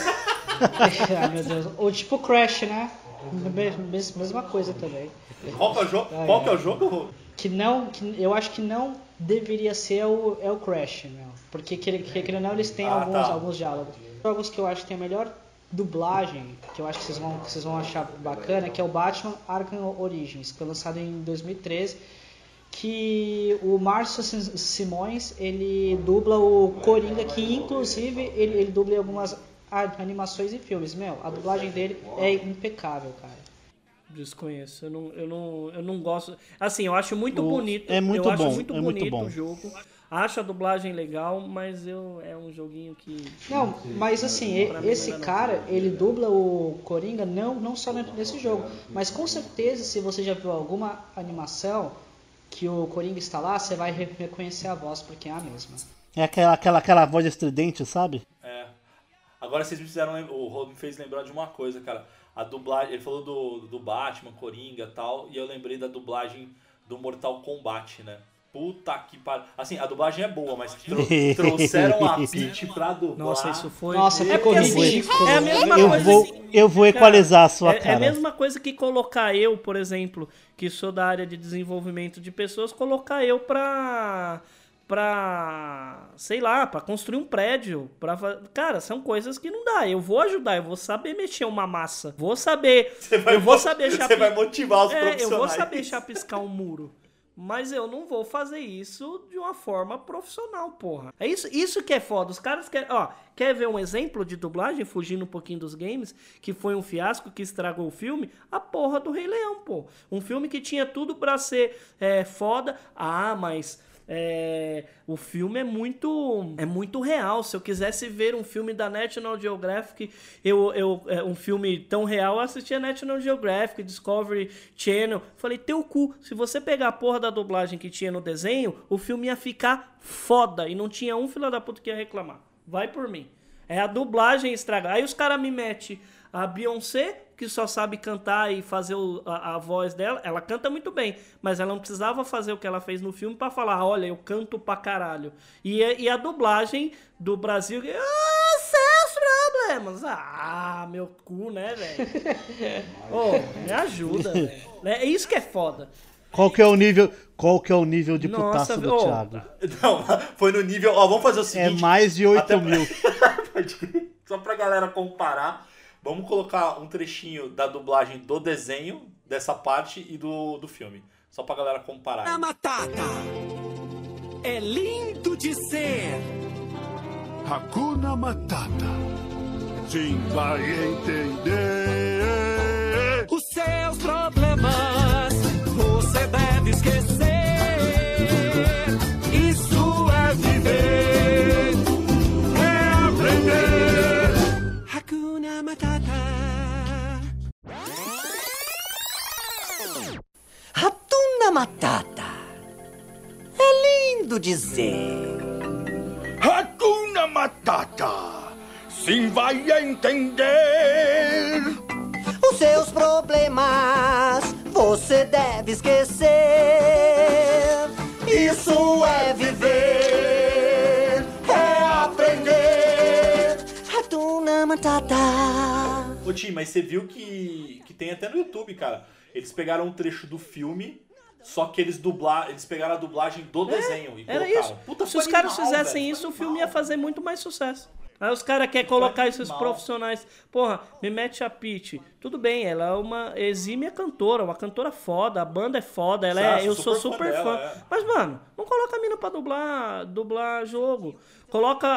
Ai, meu Deus. Ou tipo Crash, né? Mes- mes- Mesma coisa também. Qual que é o jogo? Ai, Qual que é o jogo? Que não, que eu acho que não deveria ser o, é o Crash, meu. Porque que, que, que não, eles têm Ah, alguns, tá. alguns diálogos. Jogos que eu acho que tem a melhor dublagem, que eu acho que vocês vão, que vocês vão achar bacana, que é o Batman Arkham Origins, que foi lançado em 2013, que o Márcio Sim- Simões, ele dubla o Coringa, que inclusive ele, ele dubla em algumas animações e filmes. Meu, a dublagem dele é impecável, cara. Desconheço. Eu não, eu não, eu não gosto. Assim, eu acho muito O- bonito. é muito eu acho bom, muito é muito bonito bom. o jogo. Acho a dublagem legal, mas eu é um joguinho que. Não, mas assim, esse cara, ele dubla o Coringa não, não somente nesse jogo, mas com certeza se você já viu alguma animação que o Coringa está lá, você vai re- reconhecer a voz porque é a mesma. É aquela, aquela, aquela voz estridente, sabe? É. Agora vocês me fizeram o Rô me fez lembrar de uma coisa, cara. A dublagem, ele falou do, do Batman, Coringa e tal, e eu lembrei da dublagem do Mortal Kombat, né? Puta que pariu. Assim, a dublagem é boa, mas tro- trouxeram a Peach pra dublar. Nossa, isso foi. Nossa, é ficou porque, assim, ridículo. É a mesma Eu coisa. vou, eu vou equalizar a sua é, é a cara. mesma coisa que colocar eu, por exemplo, que sou da área de desenvolvimento de pessoas, colocar eu pra. Pra. sei lá, pra construir um prédio. Pra, fa- cara, são coisas que não dá. Eu vou ajudar, eu vou saber mexer uma massa. Vou saber. vai eu vou saber você vai motivar os é, Eu vou profissionais. saber chapiscar um muro. Mas eu não vou fazer isso de uma forma profissional, porra. É isso, isso que é foda. Os caras querem. Ó, quer ver um exemplo de dublagem, fugindo um pouquinho dos games, que foi um fiasco que estragou o filme? A porra do Rei Leão, pô. Um filme que tinha tudo pra ser é, foda. Ah, mas. É, o filme é muito é muito real. Se eu quisesse ver um filme da National Geographic, eu, eu é, um filme tão real, eu assistia National Geographic, Discovery Channel. Falei, teu cu, se você pegar a porra da dublagem que tinha no desenho, o filme ia ficar foda e não tinha um filho da puta que ia reclamar. Vai por mim. É a dublagem estragada. Aí os caras me metem a Beyoncé, que só sabe cantar e fazer o- a, a voz dela. Ela canta muito bem, mas ela não precisava fazer o que ela fez no filme pra falar, olha, eu canto pra caralho. E, a- e a dublagem do Brasil, ah, seus problemas. Ah, meu cu, né, velho? Ô, me ajuda, velho. É isso que é foda. Qual que é o nível, qual que é o nível de Nossa, putaço do ô, Thiago? Não, foi no nível. Ó, vamos fazer o É seguinte. mais de 8 até- mil. Só pra galera comparar, vamos colocar um trechinho da dublagem do desenho, dessa parte, e do, do filme. Só pra galera comparar. A Matata é lindo de ser. Hakuna Matata. Sim, vai entender. Os seus problemas você deve esquecer. Matata. É lindo dizer. Hakuna Matata. Sim, vai entender. Os seus problemas você deve esquecer. Isso é viver, é aprender. Hakuna Matata. Ô Tim, mas você viu que, que tem até no YouTube, cara. Eles pegaram um trecho do filme, só que eles dublar, eles pegaram a dublagem do desenho e É, Era colocaram. isso. Puta, Se os caras fizessem velho. isso, o filme ia fazer muito mais sucesso. Aí os caras querem colocar esses animal. profissionais. Porra, me mete a Peach. Tudo bem, ela é uma exímia cantora, uma cantora foda, a banda é foda, ela é, eu sou super fã fã. dela, é. Mas, mano, não coloca a mina pra dublar, dublar jogo. Coloca.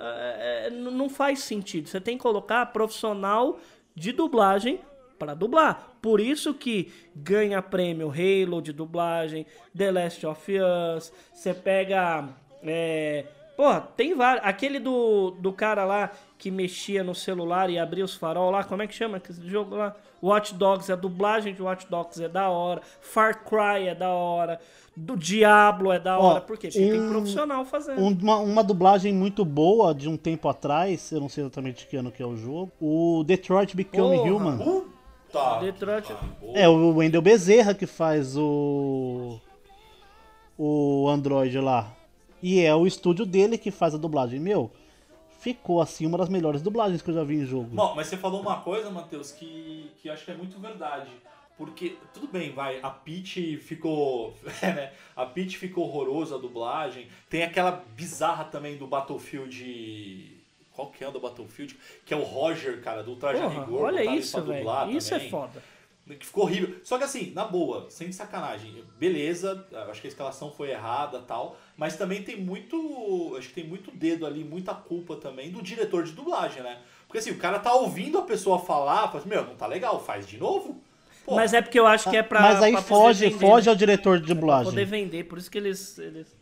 é, é, não faz sentido. Você tem que colocar profissional de dublagem para dublar. Por isso que ganha prêmio Halo de dublagem, The Last of Us. Você pega. É, porra, tem vários. Aquele do, do cara lá que mexia no celular e abria os farol lá, como é que chama esse jogo lá? Watch Dogs, a dublagem de Watch Dogs é da hora. Far Cry é da hora. Do Diablo é da Ó, hora. Por quê? Porque tem um- profissional fazendo. Uma, uma dublagem muito boa de um tempo atrás, eu não sei exatamente que ano que é o jogo, o Detroit Become Porra. Human. Tá. Detroit. É o Wendel Bezerra que faz o. O Android lá. E é o estúdio dele que faz a dublagem. Meu, ficou assim uma das melhores dublagens que eu já vi em jogo. Bom, mas você falou uma coisa, Matheus, que, que acho que é muito verdade. Porque, tudo bem, vai, a Peach ficou. é, né? A Peach ficou horrorosa a dublagem. Tem aquela bizarra também do Battlefield. Qual que é o do Battlefield? Que é o Roger, cara, do Traje Rigor. olha isso, pra velho. Isso é também. foda. Que ficou horrível. Só que assim, na boa, sem sacanagem, beleza, acho que a escalação foi errada tal, mas também tem muito. Acho que tem muito dedo ali, muita culpa também do diretor de dublagem, né? Porque assim, o cara tá ouvindo a pessoa falar, fala assim, meu, não tá legal, faz de novo? Pô, Mas é porque eu acho que é pra. Mas aí pra foge, foge né? ao diretor de Pra dublagem. poder vender, por isso que eles. eles...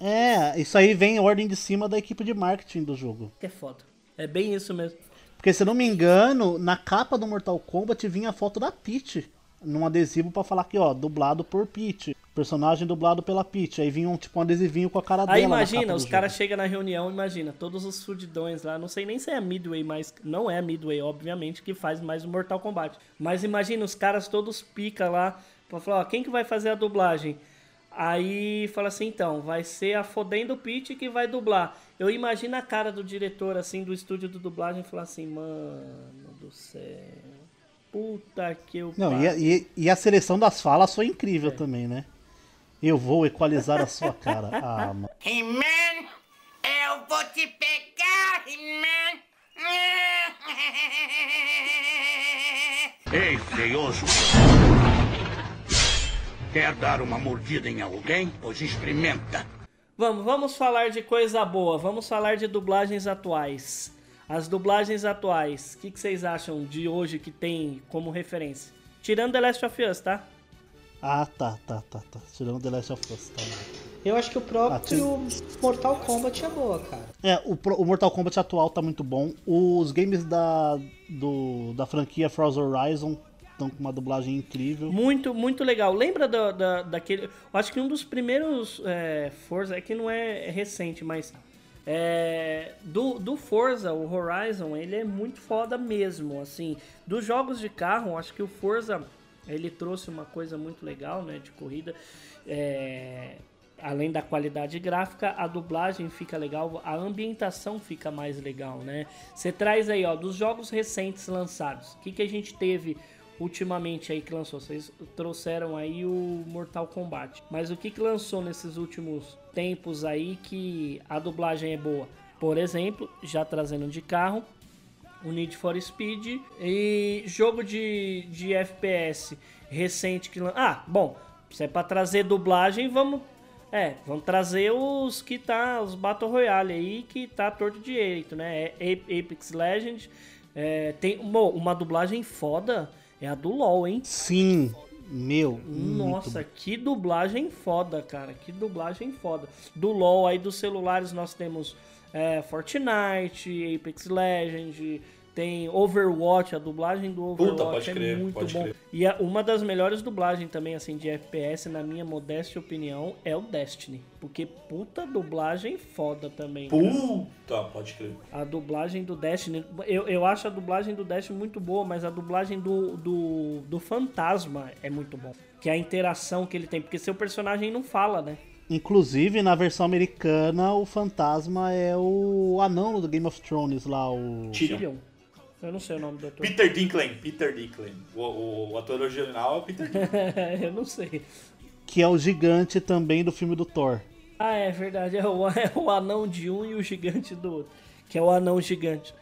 É, isso aí vem em ordem de cima da equipe de marketing do jogo. Que é foda. É bem isso mesmo. Porque se eu não me engano, na capa do Mortal Kombat vinha a foto da Peach. Num adesivo pra falar que, ó, dublado por Peach. Personagem dublado pela Peach. Aí vinha um, tipo um adesivinho com a cara Aí dela. na imagina, os caras chegam na reunião, imagina, todos os fudidões lá, não sei nem se é a Midway, mas não é a Midway, obviamente, que faz mais o Mortal Kombat. Mas imagina, os caras todos pica lá, pra falar, ó, quem que vai fazer a dublagem? Aí fala assim, então, vai ser a Fodendo Pete que vai dublar. Eu imagino a cara do diretor, assim, do estúdio de dublagem, falar assim, mano do céu, puta que eu Não, e a, e- e a seleção das falas foi incrível também, né? Eu vou equalizar a sua cara. Ah, mano. He-Man, eu vou te pegar, He-Man. Ei, feioso. Quer dar uma mordida em alguém? Pois experimenta. Vamos, vamos falar de coisa boa. Vamos falar de dublagens atuais. As dublagens atuais, o que, que vocês acham de hoje que tem como referência? Tirando The Last of Us, tá? Ah, tá, tá, tá, tá. Tirando The Last of Us, tá. Eu acho que o próprio Mortal Kombat é boa, cara. É, o, o Mortal Kombat atual tá muito bom. Os games da, do, da franquia Forza Horizon estão com uma dublagem incrível. Muito, muito legal. Lembra da, da, daquele. Acho que um dos primeiros é, Forza, é que não é recente, mas. é, do, do Forza, o Horizon, ele é muito foda mesmo. Assim, dos jogos de carro, acho que o Forza ele trouxe uma coisa muito legal, né, de corrida. É, além da qualidade gráfica, a dublagem fica legal, a ambientação fica mais legal, né? Você traz aí, ó, dos jogos recentes lançados, o que, que a gente teve ultimamente aí que lançou? Vocês trouxeram aí o Mortal Kombat, mas o que, que lançou nesses últimos tempos aí que a dublagem é boa? Por exemplo, já trazendo de carro, o Need for Speed e jogo de, de FPS recente que lan- ah bom se é pra trazer dublagem vamos é vamos trazer os que tá os Battle Royale aí que tá torto direito né é Apex Legends é, tem uma dublagem foda é a do LoL hein Sim, meu. nossa, muito que dublagem foda, cara. Que dublagem foda. Do LoL aí dos celulares nós temos é, Fortnite, Apex Legends, tem Overwatch, a dublagem do Puta, Overwatch pode é crer, muito pode bom. crer. E a- uma das melhores dublagens também, assim, de FPS, na minha modesta opinião, é o Destiny. Porque puta dublagem foda também. cara. Puta, pode crer. A dublagem do Destiny. Eu, eu acho a dublagem do Destiny muito boa, mas a dublagem do, do, do Fantasma é muito bom. Que é a interação que ele tem. Porque seu personagem não fala, né? Inclusive, na versão americana, o fantasma é o anão do Game of Thrones lá, o. Tyrion. Eu não sei o nome do ator. Peter Dinklage. Peter Dinklage. O, o, o ator original é o Peter Dinklage. eu não sei. Que é o gigante também do filme do Thor. Ah, é verdade. É o, é o anão de um e o gigante do outro. Que é o anão gigante.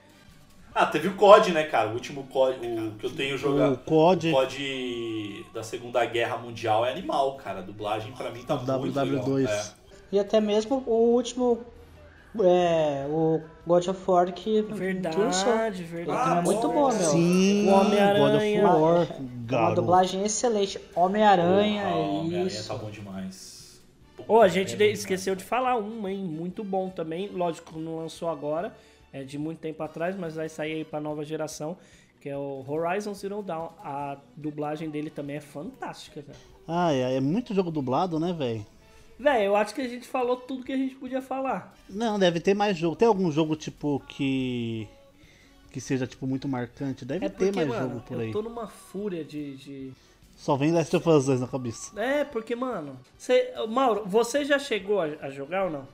Ah, teve o COD, né, cara? O último COD, o que eu tenho jogado. O COD. O COD da Segunda Guerra Mundial é animal, cara. A dublagem pra mim tá O muito WW2. legal. É. E até mesmo o último. É, o God of War que que. Verdade, Ele verdade. é muito bom, meu. Sim, O Homem-Aranha. God of War, Uma dublagem excelente. Homem-Aranha, Porra, Homem-Aranha isso. tá bom demais. Ô, a gente de- esqueceu de falar um, hein? Muito bom também. Lógico, não lançou agora. É de muito tempo atrás, mas vai sair aí pra nova geração. Que é o Horizon Zero Dawn. A dublagem dele também é fantástica, cara. Ah, é, é muito jogo dublado, né, velho? Véi, eu acho que a gente falou tudo que a gente podia falar. Não, deve ter mais jogo. Tem algum jogo, tipo, que. que seja, tipo, muito marcante? Deve É ter porque, mais mano, jogo por eu aí. tô numa fúria de... de... Só vem Last of Us 2 na cabeça. É, porque, mano... Cê... Mauro, você já chegou a, a jogar ou não?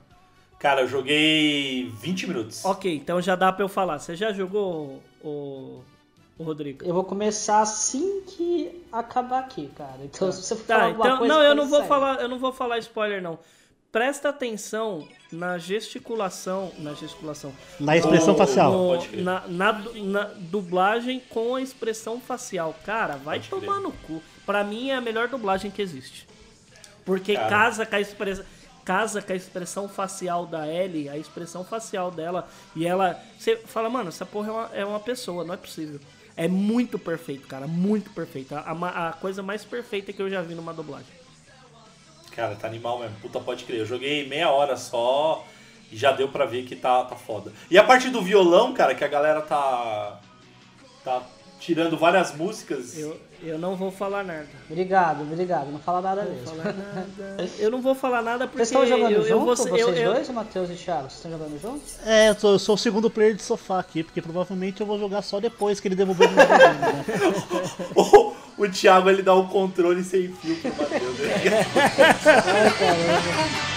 Cara, eu joguei 20 minutos. Ok, então já dá pra eu falar. Você já jogou o, o Rodrigo? Eu vou começar assim que acabar aqui, cara. Então, se você falar Tá, alguma então, coisa, não, eu não vou sério. falar, eu não vou falar spoiler não. Presta atenção na gesticulação, na gesticulação. Na expressão No- facial. no- crer. na, na na dublagem com a expressão facial. Cara, vai Pode crer. tomar no cu. Pra mim é a melhor dublagem que existe. Porque Cara. casa com a expressão casa com a expressão facial da Ellie, a expressão facial dela, e ela. Você fala, mano, essa porra é uma, é uma pessoa, não é possível. É muito perfeito, cara, muito perfeito. A, a- a coisa mais perfeita que eu já vi numa dublagem. Cara, tá animal mesmo. Puta, pode crer. Eu joguei meia hora só e já deu pra ver que tá, tá foda. E a parte do violão, cara, que a galera tá. tá tirando várias músicas. Eu, eu não vou falar nada. Obrigado, obrigado. Não fala nada mesmo. falar nada. Eu não vou falar nada porque Vocês estão jogando eu, junto, eu vou vocês eu- eu- dois, o Matheus e o Thiago? Vocês estão jogando juntos? É, eu sou, eu sou o segundo player de sofá aqui, porque provavelmente eu vou jogar só depois que ele devolver o meu né? o, o Thiago ele dá um controle sem fio pro Matheus. né?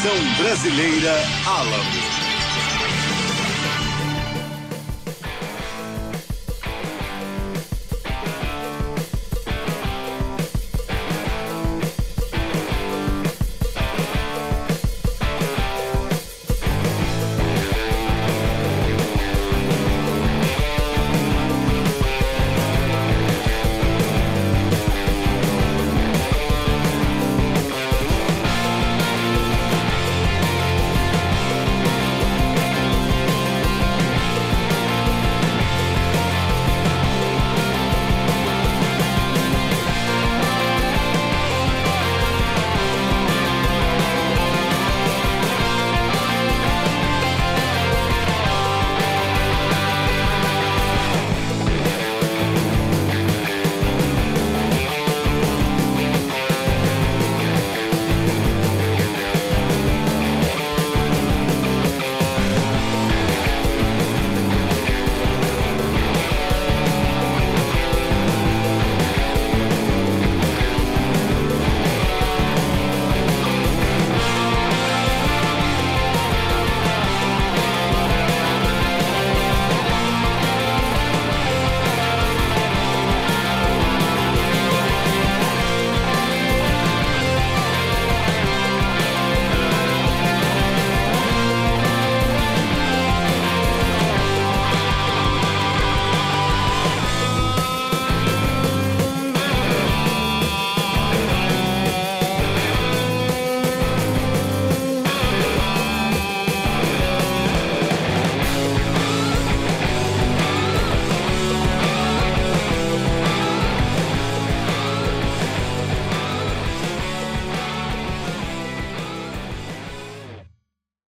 Versão brasileira Alamo.